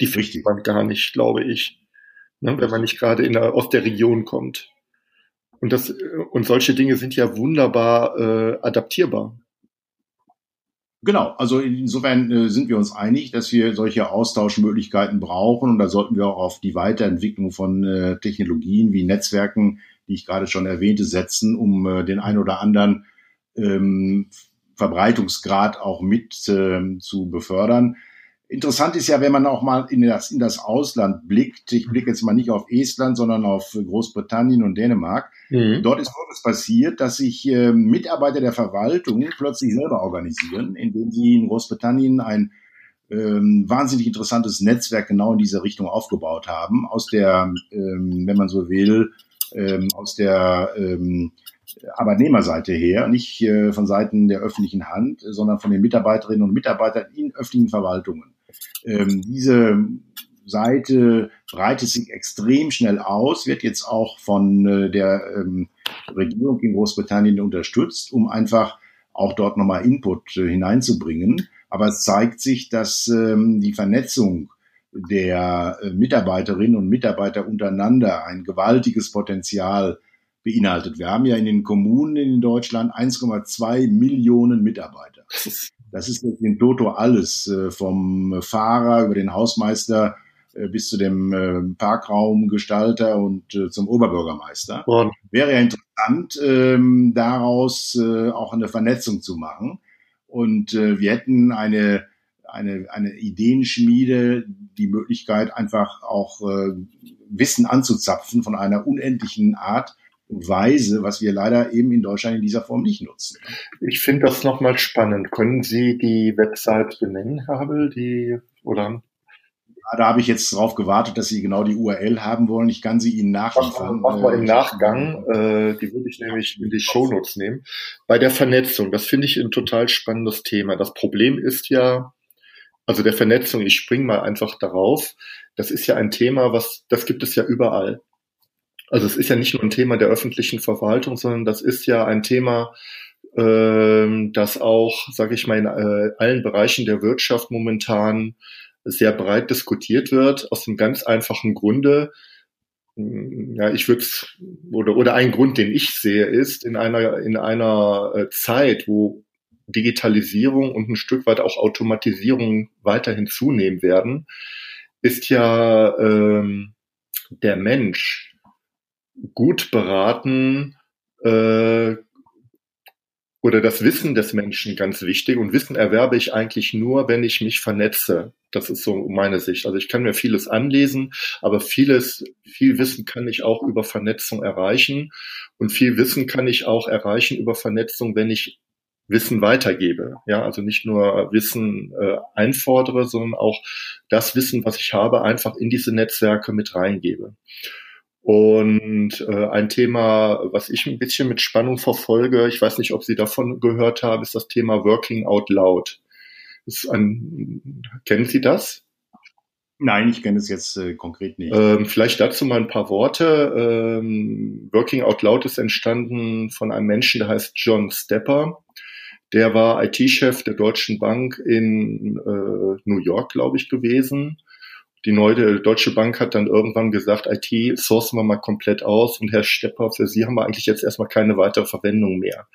Die findet man gar nicht, glaube ich, ne, wenn man nicht gerade in der, aus der Region kommt. Und das und solche Dinge sind ja wunderbar äh, adaptierbar.
Genau, also insofern äh, sind wir uns einig, dass wir solche Austauschmöglichkeiten brauchen und da sollten wir auch auf die Weiterentwicklung von äh, Technologien wie Netzwerken die ich gerade schon erwähnte, setzen, um äh, den ein oder anderen ähm, Verbreitungsgrad auch mit äh, zu befördern. Interessant ist ja, wenn man auch mal in das, in das Ausland blickt. Ich blicke jetzt mal nicht auf Estland, sondern auf Großbritannien und Dänemark. Mhm. Dort ist Folgendes passiert, dass sich äh, Mitarbeiter der Verwaltung plötzlich selber organisieren, indem sie in Großbritannien ein ähm, wahnsinnig interessantes Netzwerk genau in dieser Richtung aufgebaut haben, aus der, ähm, wenn man so will, ähm, aus der ähm, Arbeitnehmerseite her, nicht äh, von Seiten der öffentlichen Hand, sondern von den Mitarbeiterinnen und Mitarbeitern in öffentlichen Verwaltungen. Ähm, diese Seite breitet sich extrem schnell aus, wird jetzt auch von äh, der ähm, Regierung in Großbritannien unterstützt, um einfach auch dort nochmal Input äh, hineinzubringen. Aber es zeigt sich, dass ähm, die Vernetzung der äh, Mitarbeiterinnen und Mitarbeiter untereinander ein gewaltiges Potenzial beinhaltet. Wir haben ja in den Kommunen in Deutschland 1,2 Millionen Mitarbeiter. Das ist in Toto alles, äh, vom Fahrer über den Hausmeister äh, bis zu dem Parkraumgestalter und zum Oberbürgermeister. Und Wäre ja interessant, ähm, daraus auch eine Vernetzung zu machen. Und wir hätten eine eine, eine Ideenschmiede, die Möglichkeit, einfach auch äh, Wissen anzuzapfen von einer unendlichen Art und Weise, was wir leider eben in Deutschland in dieser Form nicht nutzen.
Ich finde das nochmal spannend. Können Sie die Website benennen, Herr Habel, die, oder?
Ja, da habe ich jetzt darauf gewartet, dass Sie genau die URL haben wollen. Ich kann sie Ihnen nachliefern.
Mach mal im Nachgang. Äh, die würde ich nämlich in die Shownotes nehmen. Bei der Vernetzung, das finde ich ein total spannendes Thema. Das Problem ist ja, also der Vernetzung, ich spring mal einfach darauf. Das ist ja ein Thema, was, das gibt es ja überall. Also es ist ja nicht nur ein Thema der öffentlichen Verwaltung, sondern das ist ja ein Thema, äh, das auch, sage ich mal, in äh, allen Bereichen der Wirtschaft momentan sehr breit diskutiert wird, aus einem ganz einfachen Grunde. Ja, ich würde oder oder ein Grund, den ich sehe, ist in einer in einer äh, Zeit, wo Digitalisierung und ein Stück weit auch Automatisierung weiterhin zunehmen werden, ist ja ähm, der Mensch gut beraten äh, oder das Wissen des Menschen ganz wichtig. Und Wissen erwerbe ich eigentlich nur, wenn ich mich vernetze. Das ist so meine Sicht. Also ich kann mir vieles anlesen, aber vieles, viel Wissen kann ich auch über Vernetzung erreichen. Und viel Wissen kann ich auch erreichen über Vernetzung, wenn ich Wissen weitergebe. Ja, also nicht nur Wissen äh, einfordere, sondern auch das Wissen, was ich habe, einfach in diese Netzwerke mit reingebe. Und äh, ein Thema, was ich ein bisschen mit Spannung verfolge, ich weiß nicht, ob Sie davon gehört haben, ist das Thema Working Out Loud. ein, kennen Sie das?
Nein, ich kenne es jetzt äh, konkret nicht.
Ähm, vielleicht dazu mal ein paar Worte. Ähm, Working Out Loud ist entstanden von einem Menschen, der heißt John Stepper. Der war IT-Chef der Deutschen Bank in äh, New York, glaube ich, gewesen. Die neue Deutsche Bank hat dann irgendwann gesagt, IT sourcen wir mal komplett aus und Herr Stepper, für Sie haben wir eigentlich jetzt erstmal keine weitere Verwendung mehr.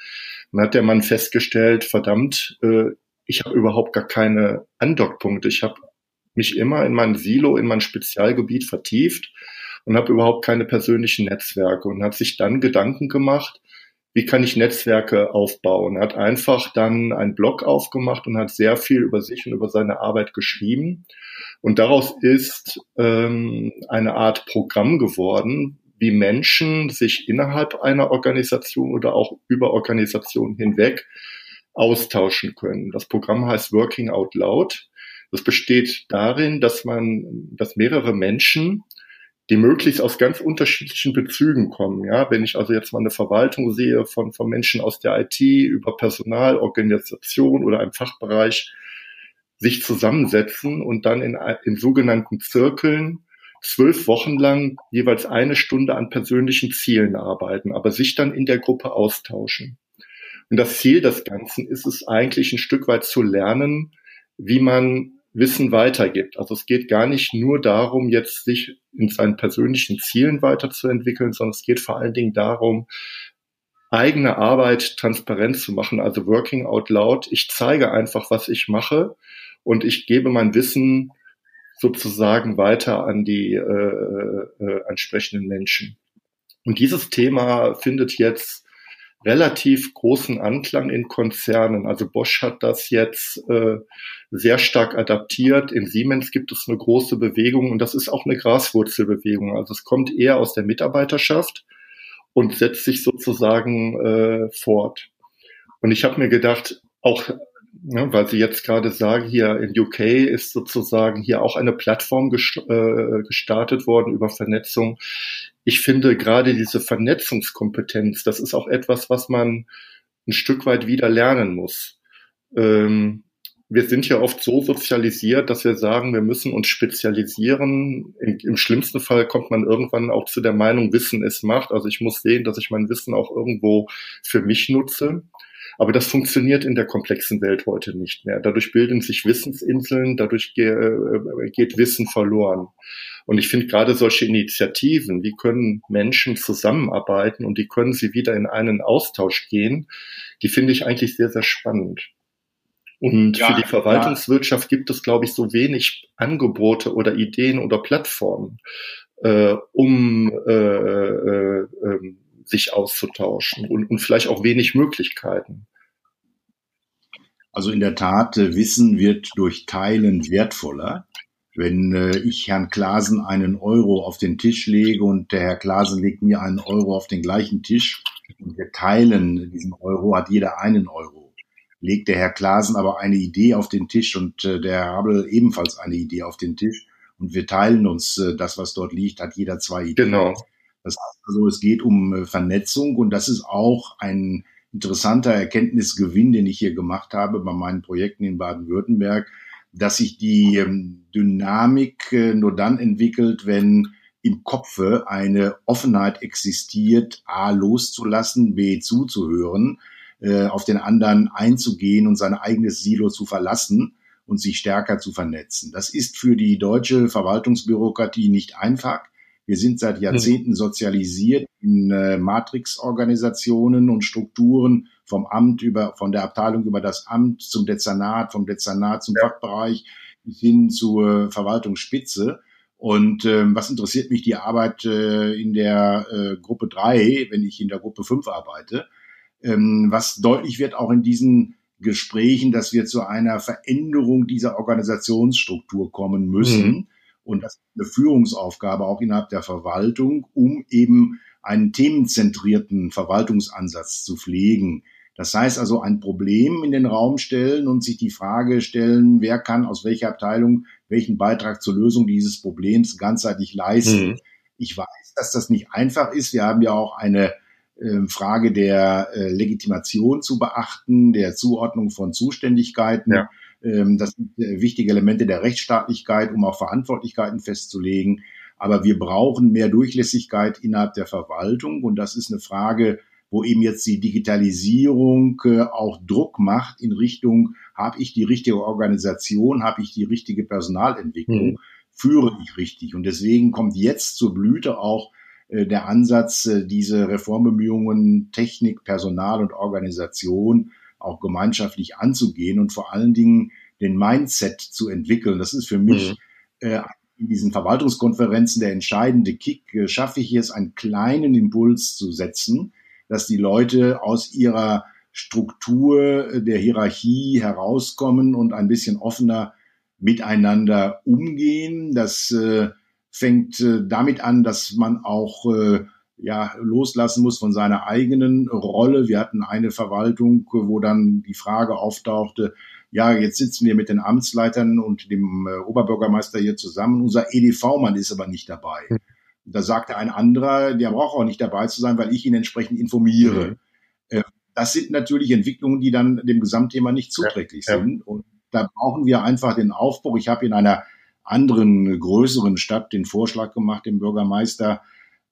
Dann hat der Mann festgestellt, verdammt, äh, ich habe überhaupt gar keine Andockpunkte. Ich habe mich immer in mein Silo, in mein Spezialgebiet vertieft und habe überhaupt keine persönlichen Netzwerke und hat sich dann Gedanken gemacht, wie kann ich Netzwerke aufbauen. Er hat einfach dann einen Blog aufgemacht und hat sehr viel über sich und über seine Arbeit geschrieben. Und daraus ist ähm, eine Art Programm geworden, wie Menschen sich innerhalb einer Organisation oder auch über Organisationen hinweg austauschen können. Das Programm heißt Working Out Loud. Das besteht darin, dass man, dass mehrere Menschen, die möglichst aus ganz unterschiedlichen Bezügen kommen. Ja, wenn ich also jetzt mal eine Verwaltung sehe von, von Menschen aus der IT über Personal, Organisation oder einem Fachbereich, sich zusammensetzen und dann in, in sogenannten Zirkeln zwölf Wochen lang jeweils eine Stunde an persönlichen Zielen arbeiten, aber sich dann in der Gruppe austauschen. Und das Ziel des Ganzen ist es eigentlich ein Stück weit zu lernen, wie man Wissen weitergibt. Also es geht gar nicht nur darum, jetzt sich in seinen persönlichen Zielen weiterzuentwickeln, sondern es geht vor allen Dingen darum, eigene Arbeit transparent zu machen, also working out loud. Ich zeige einfach, was ich mache und ich gebe mein Wissen sozusagen weiter an die äh, äh, entsprechenden Menschen. Und dieses Thema findet jetzt relativ großen Anklang in Konzernen. Also Bosch hat das jetzt äh, sehr stark adaptiert. In Siemens gibt es eine große Bewegung und das ist auch eine Graswurzelbewegung. Also es kommt eher aus der Mitarbeiterschaft und setzt sich sozusagen äh, fort. Und ich habe mir gedacht, auch ja, weil Sie jetzt gerade sagen, hier in UK ist sozusagen hier auch eine Plattform äh, gestartet worden über Vernetzung. Ich finde gerade diese Vernetzungskompetenz, das ist auch etwas, was man ein Stück weit wieder lernen muss. Ähm, wir sind ja oft so sozialisiert, dass wir sagen, wir müssen uns spezialisieren. Im, Im, schlimmsten Fall kommt man irgendwann auch zu der Meinung, Wissen ist Macht. Also ich muss sehen, dass ich mein Wissen auch irgendwo für mich nutze. Aber das funktioniert in der komplexen Welt heute nicht mehr. Dadurch bilden sich Wissensinseln, dadurch ge äh, geht Wissen verloren. Und ich finde gerade solche Initiativen, wie können Menschen zusammenarbeiten und wie können sie wieder in einen Austausch gehen, die finde ich eigentlich sehr, sehr spannend. Und ja, für die Verwaltungswirtschaft ja. gibt es, glaube ich, so wenig Angebote oder Ideen oder Plattformen, äh, um äh, äh, äh, sich auszutauschen und, und vielleicht auch wenig Möglichkeiten.
Also in der Tat, äh, Wissen wird durch Teilen wertvoller. Wenn äh, ich Herrn Klasen einen Euro auf den Tisch lege und der Herr Klasen legt mir einen Euro auf den gleichen Tisch und wir teilen diesen Euro, hat jeder einen Euro. Legt der Herr Klasen aber eine Idee auf den Tisch und äh, der Herr Habel ebenfalls eine Idee auf den Tisch und wir teilen uns das, was dort liegt, hat jeder zwei Ideen.
Genau.
Das heißt also, es geht um äh, Vernetzung und das ist auch ein interessanter Erkenntnisgewinn, den ich hier gemacht habe bei meinen Projekten in Baden-Württemberg, dass sich die ähm, Dynamik äh, nur dann entwickelt, wenn im Kopfe eine Offenheit existiert, A loszulassen, B zuzuhören, äh, auf den anderen einzugehen und sein eigenes Silo zu verlassen und sich stärker zu vernetzen. Das ist für die deutsche Verwaltungsbürokratie nicht einfach. Wir sind seit Jahrzehnten sozialisiert in äh, Matrixorganisationen und Strukturen vom Amt über, von der Abteilung über das Amt zum Dezernat, vom Dezernat zum. Fachbereich bis hin zur Verwaltungsspitze. Und ähm, was interessiert mich die Arbeit äh, in der äh, Gruppe drei, wenn ich in der Gruppe fünf arbeite? Ähm, was deutlich wird auch in diesen Gesprächen, dass wir zu einer Veränderung dieser Organisationsstruktur kommen müssen. Mhm. Und das ist eine Führungsaufgabe auch innerhalb der Verwaltung, um eben einen themenzentrierten Verwaltungsansatz zu pflegen. Das heißt also ein Problem in den Raum stellen und sich die Frage stellen, wer kann aus welcher Abteilung welchen Beitrag zur Lösung dieses Problems ganzheitlich leisten. Mhm. Ich weiß, dass das nicht einfach ist. Wir haben ja auch eine äh, Frage der äh, Legitimation zu beachten, der Zuordnung von Zuständigkeiten. Ja. Ähm, das sind äh, wichtige Elemente der Rechtsstaatlichkeit, um auch Verantwortlichkeiten festzulegen. Aber wir brauchen mehr Durchlässigkeit innerhalb der Verwaltung. Und das ist eine Frage, wo eben jetzt die Digitalisierung äh, auch Druck macht in Richtung, habe ich die richtige Organisation, habe ich die richtige Personalentwicklung, mhm. führe ich richtig. Und deswegen kommt jetzt zur Blüte auch äh, der Ansatz, diese Reformbemühungen Technik, Personal und Organisation auch gemeinschaftlich anzugehen und vor allen Dingen den Mindset zu entwickeln. Das ist für mich mhm. äh, in diesen Verwaltungskonferenzen der entscheidende Kick, äh, schaffe ich es, einen kleinen Impuls zu setzen, dass die Leute aus ihrer Struktur äh, der Hierarchie herauskommen und ein bisschen offener miteinander umgehen. Das äh, fängt äh, damit an, dass man auch äh, ja, loslassen muss von seiner eigenen Rolle. Wir hatten eine Verwaltung, wo dann die Frage auftauchte, ja, jetzt sitzen wir mit den Amtsleitern und dem äh, Oberbürgermeister hier zusammen. Unser EDV-Mann ist aber nicht dabei. Mhm. Da sagte ein anderer, der braucht auch nicht dabei zu sein, weil ich ihn entsprechend informiere. Mhm. Äh, das sind natürlich Entwicklungen, die dann dem Gesamtthema nicht zuträglich ja, sind. Und da brauchen wir einfach den Aufbruch. Ich habe in einer anderen größeren Stadt den Vorschlag gemacht, dem Bürgermeister,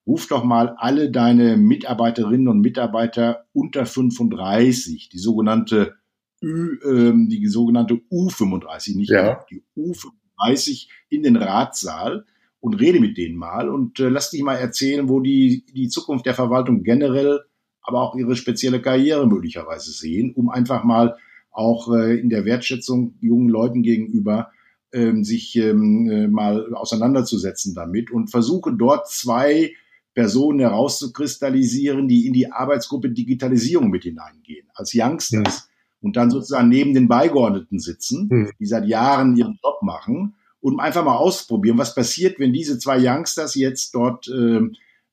ruf doch mal alle deine Mitarbeiterinnen und Mitarbeiter unter 35, die sogenannte Ü, ähm, die sogenannte U35, nicht
ja.
die U35 in den Ratssaal und rede mit denen mal und äh, lass dich mal erzählen, wo die die Zukunft der Verwaltung generell, aber auch ihre spezielle Karriere möglicherweise sehen, um einfach mal auch äh, in der Wertschätzung jungen Leuten gegenüber ähm, sich ähm, äh, mal auseinanderzusetzen damit und versuche dort zwei Personen herauszukristallisieren, die in die Arbeitsgruppe Digitalisierung mit hineingehen, als Youngsters mhm. und dann sozusagen neben den Beigeordneten sitzen, mhm. die seit Jahren ihren Job machen und einfach mal ausprobieren, was passiert, wenn diese zwei Youngsters jetzt dort äh,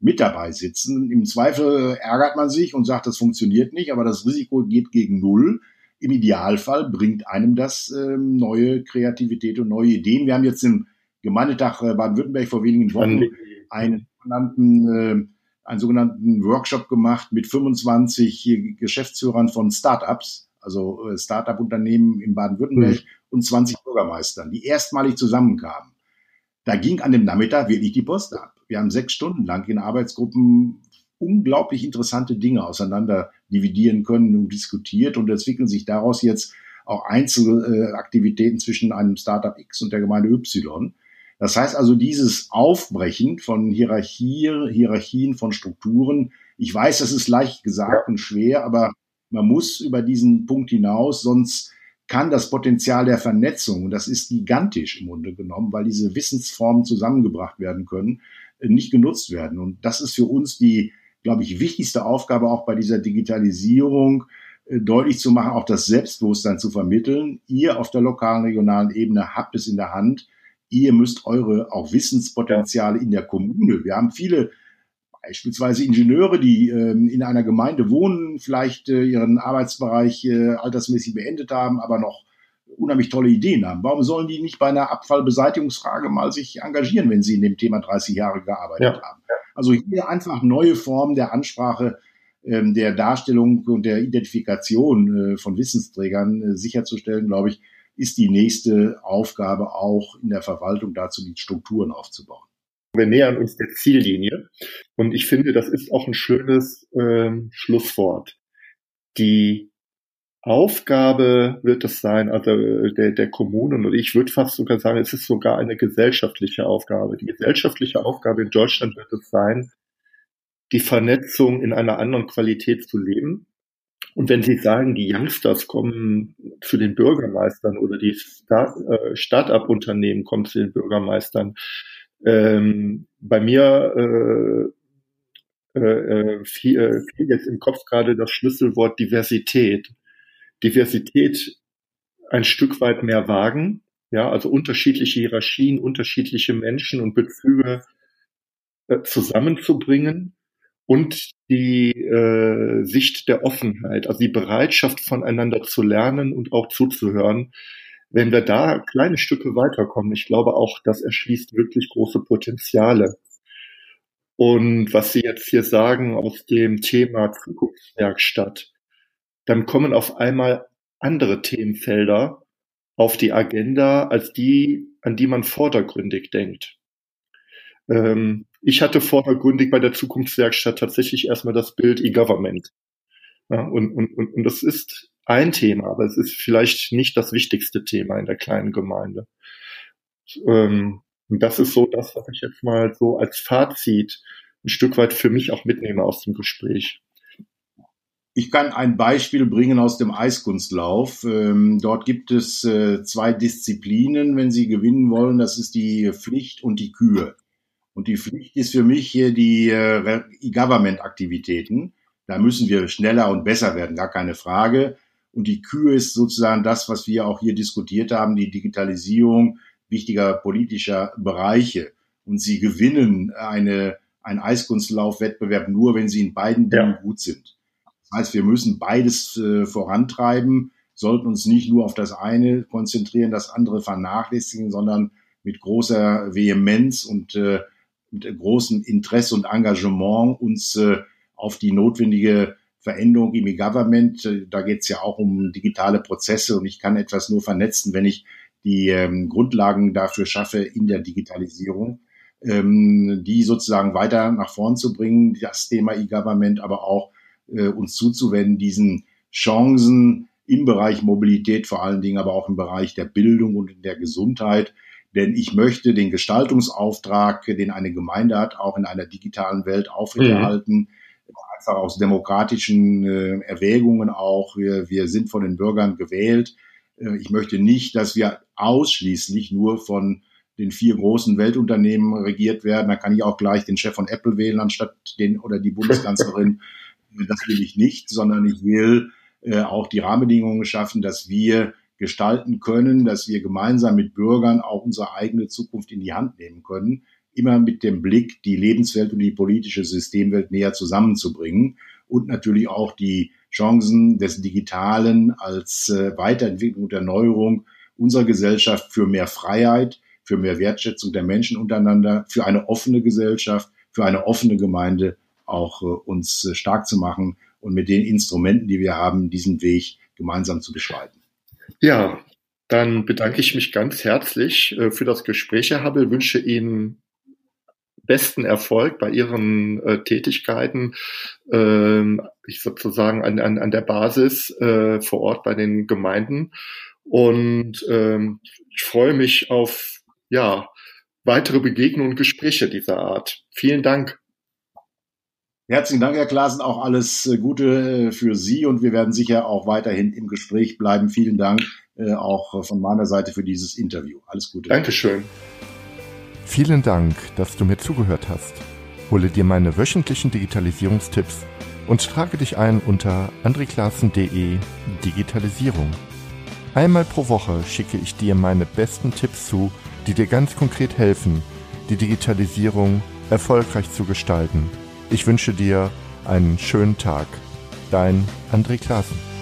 mit dabei sitzen. Im Zweifel ärgert man sich und sagt, das funktioniert nicht, aber das Risiko geht gegen Null. Im Idealfall bringt einem das äh, neue Kreativität und neue Ideen. Wir haben jetzt im Gemeindetag äh, Baden-Württemberg vor wenigen Wochen einen sogenannten, äh, einen sogenannten Workshop gemacht mit 25 Geschäftsführern von Startups, also äh, Startup-Unternehmen in Baden-Württemberg mhm. und 20 Bürgermeistern, die erstmalig zusammenkamen. Da ging an dem Nachmittag wirklich die Post ab. Wir haben sechs Stunden lang in Arbeitsgruppen unglaublich interessante Dinge auseinander dividieren können und diskutiert und entwickeln sich daraus jetzt auch Einzelaktivitäten zwischen einem Startup X und der Gemeinde Y. Das heißt also, dieses Aufbrechen von Hierarchie, Hierarchien, von Strukturen, ich weiß, das ist leicht gesagt und schwer, aber man muss über diesen Punkt hinaus, sonst kann das Potenzial der Vernetzung, und das ist gigantisch im Grunde genommen, weil diese Wissensformen zusammengebracht werden können, nicht genutzt werden. Und das ist für uns die, glaube ich, wichtigste Aufgabe auch bei dieser Digitalisierung, äh, deutlich zu machen, auch das Selbstbewusstsein zu vermitteln. Ihr auf der lokalen, regionalen Ebene habt es in der Hand ihr müsst eure auch Wissenspotenziale in der Kommune. Wir haben viele beispielsweise Ingenieure, die ähm, in einer Gemeinde wohnen, vielleicht äh, ihren Arbeitsbereich äh, altersmäßig beendet haben, aber noch unheimlich tolle Ideen haben. Warum sollen die nicht bei einer Abfallbeseitigungsfrage mal sich engagieren, wenn sie in dem Thema 30 Jahre gearbeitet ja. haben? Also hier einfach neue Formen der Ansprache, ähm, der Darstellung und der Identifikation äh, von Wissensträgern äh, sicherzustellen, glaube ich, ist die nächste Aufgabe auch in der Verwaltung dazu, die Strukturen aufzubauen.
Wir nähern uns der Ziellinie und ich finde, das ist auch ein schönes ähm, Schlusswort. Die Aufgabe wird es sein, also äh, der, der Kommunen und ich würde fast sogar sagen, es ist sogar eine gesellschaftliche Aufgabe. Die gesellschaftliche Aufgabe in Deutschland wird es sein, die Vernetzung in einer anderen Qualität zu leben. Und wenn Sie sagen, die Youngsters kommen zu den Bürgermeistern oder die äh, Start-up-Unternehmen kommen zu den Bürgermeistern, ähm, bei mir äh, äh, fiel, äh, fiel jetzt im Kopf gerade das Schlüsselwort Diversität. Diversität ein Stück weit mehr wagen, ja, also unterschiedliche Hierarchien, unterschiedliche Menschen und Bezüge äh, zusammenzubringen und die äh, Sicht der Offenheit, also die Bereitschaft voneinander zu lernen und auch zuzuhören. Wenn wir da kleine Stücke weiterkommen, ich glaube auch, das erschließt wirklich große Potenziale. Und was Sie jetzt hier sagen aus dem Thema Zukunftswerkstatt, dann kommen auf einmal andere Themenfelder auf die Agenda als die, an die man vordergründig denkt. Ähm, ich hatte vordergründig bei der Zukunftswerkstatt tatsächlich erstmal das Bild E-Government. Ja, und, und, und, und das ist ein Thema, aber es ist vielleicht nicht das wichtigste Thema in der kleinen Gemeinde. Ähm, und das ist so das, was ich jetzt mal so als Fazit ein Stück weit für mich auch mitnehme aus dem Gespräch.
Ich kann ein Beispiel bringen aus dem Eiskunstlauf. Ähm, dort gibt es äh, zwei Disziplinen, wenn Sie gewinnen wollen. Das ist die Pflicht und die Kühe. Und die Pflicht ist für mich hier die äh, E-Government-Aktivitäten. Da müssen wir schneller und besser werden, gar keine Frage. Und die Kühe ist sozusagen das, was wir auch hier diskutiert haben, die Digitalisierung wichtiger politischer Bereiche. Und sie gewinnen eine, einen Eiskunstlaufwettbewerb nur, wenn sie in beiden Dingen ja. gut sind. Das heißt, wir müssen beides äh, vorantreiben, sollten uns nicht nur auf das eine konzentrieren, das andere vernachlässigen, sondern mit großer Vehemenz und äh, mit großem Interesse und Engagement uns äh, auf die notwendige Veränderung im E-Government, äh, da geht es ja auch um digitale Prozesse und ich kann etwas nur vernetzen, wenn ich die ähm, Grundlagen dafür schaffe in der Digitalisierung, ähm, die sozusagen weiter nach vorn zu bringen, das Thema E-Government, aber auch äh, uns zuzuwenden, diesen Chancen im Bereich Mobilität vor allen Dingen, aber auch im Bereich der Bildung und in der Gesundheit. Denn ich möchte den Gestaltungsauftrag, den eine Gemeinde hat, auch in einer digitalen Welt aufrechterhalten. Mhm. Einfach aus demokratischen äh, Erwägungen auch. Wir, wir sind von den Bürgern gewählt. Äh, ich möchte nicht, dass wir ausschließlich nur von den vier großen Weltunternehmen regiert werden. Da kann ich auch gleich den Chef von Apple wählen, anstatt den oder die Bundeskanzlerin. Das will ich nicht, sondern ich will äh, auch die Rahmenbedingungen schaffen, dass wir gestalten können, dass wir gemeinsam mit Bürgern auch unsere eigene Zukunft in die Hand nehmen können, immer mit dem Blick, die Lebenswelt und die politische Systemwelt näher zusammenzubringen und natürlich auch die Chancen des Digitalen als äh, Weiterentwicklung und Erneuerung unserer Gesellschaft für mehr Freiheit, für mehr Wertschätzung der Menschen untereinander, für eine offene Gesellschaft, für eine offene Gemeinde auch äh, uns äh, stark zu machen und mit den Instrumenten, die wir haben, diesen Weg gemeinsam zu beschreiten.
Ja, dann bedanke ich mich ganz herzlich äh, für das Gespräch, Herr Habbel, wünsche Ihnen besten Erfolg bei Ihren äh, Tätigkeiten, ähm, ich sozusagen an, an, an der Basis äh, vor Ort bei den Gemeinden. Und ähm, ich freue mich auf ja, weitere Begegnungen und Gespräche dieser Art. Vielen Dank.
Herzlichen Dank, Herr Klaasen. Auch alles äh, Gute äh, für Sie und wir werden sicher auch weiterhin im Gespräch bleiben. Vielen Dank äh, auch von meiner Seite für dieses Interview. Alles Gute.
Dankeschön.
Vielen Dank, dass du mir zugehört hast. Hole dir meine wöchentlichen Digitalisierungstipps und trage dich ein unter andreklassen.de Digitalisierung. Einmal pro Woche schicke ich dir meine besten Tipps zu, die dir ganz konkret helfen, die Digitalisierung erfolgreich zu gestalten. Ich wünsche dir einen schönen Tag. Dein André Klaassen.